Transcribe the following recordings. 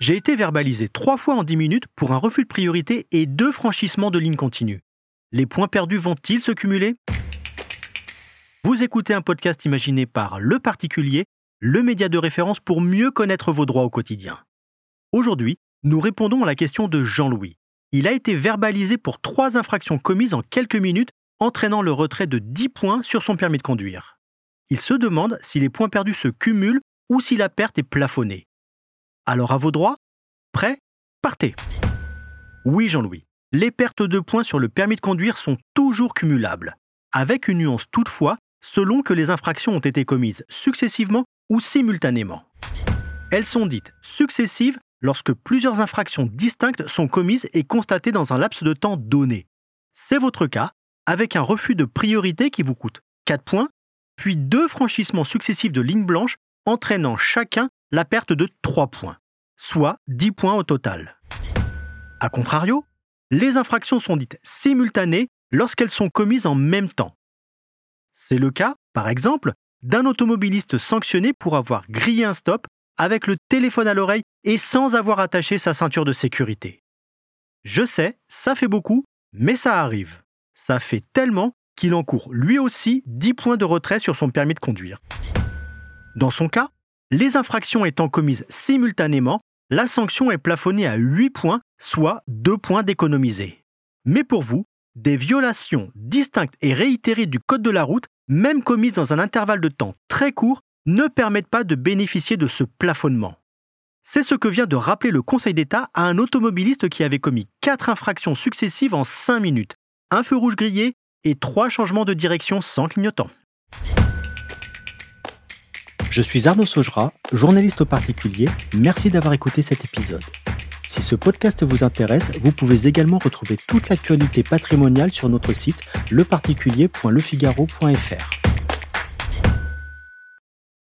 J'ai été verbalisé trois fois en 10 minutes pour un refus de priorité et deux franchissements de ligne continue. Les points perdus vont-ils se cumuler? Vous écoutez un podcast imaginé par Le Particulier, le média de référence pour mieux connaître vos droits au quotidien. Aujourd'hui, nous répondons à la question de Jean-Louis. Il a été verbalisé pour trois infractions commises en quelques minutes, entraînant le retrait de 10 points sur son permis de conduire. Il se demande si les points perdus se cumulent ou si la perte est plafonnée. Alors à vos droits Prêt Partez Oui Jean-Louis, les pertes de points sur le permis de conduire sont toujours cumulables, avec une nuance toutefois selon que les infractions ont été commises successivement ou simultanément. Elles sont dites successives lorsque plusieurs infractions distinctes sont commises et constatées dans un laps de temps donné. C'est votre cas, avec un refus de priorité qui vous coûte 4 points, puis deux franchissements successifs de lignes blanches entraînant chacun la perte de 3 points, soit 10 points au total. A contrario, les infractions sont dites simultanées lorsqu'elles sont commises en même temps. C'est le cas, par exemple, d'un automobiliste sanctionné pour avoir grillé un stop avec le téléphone à l'oreille et sans avoir attaché sa ceinture de sécurité. Je sais, ça fait beaucoup, mais ça arrive. Ça fait tellement qu'il encourt lui aussi 10 points de retrait sur son permis de conduire. Dans son cas, les infractions étant commises simultanément, la sanction est plafonnée à 8 points, soit 2 points d'économiser. Mais pour vous, des violations distinctes et réitérées du Code de la route, même commises dans un intervalle de temps très court, ne permettent pas de bénéficier de ce plafonnement. C'est ce que vient de rappeler le Conseil d'État à un automobiliste qui avait commis 4 infractions successives en 5 minutes, un feu rouge grillé et 3 changements de direction sans clignotant. Je suis Arnaud Saugera, journaliste au particulier. Merci d'avoir écouté cet épisode. Si ce podcast vous intéresse, vous pouvez également retrouver toute l'actualité patrimoniale sur notre site leparticulier.lefigaro.fr.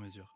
mesure.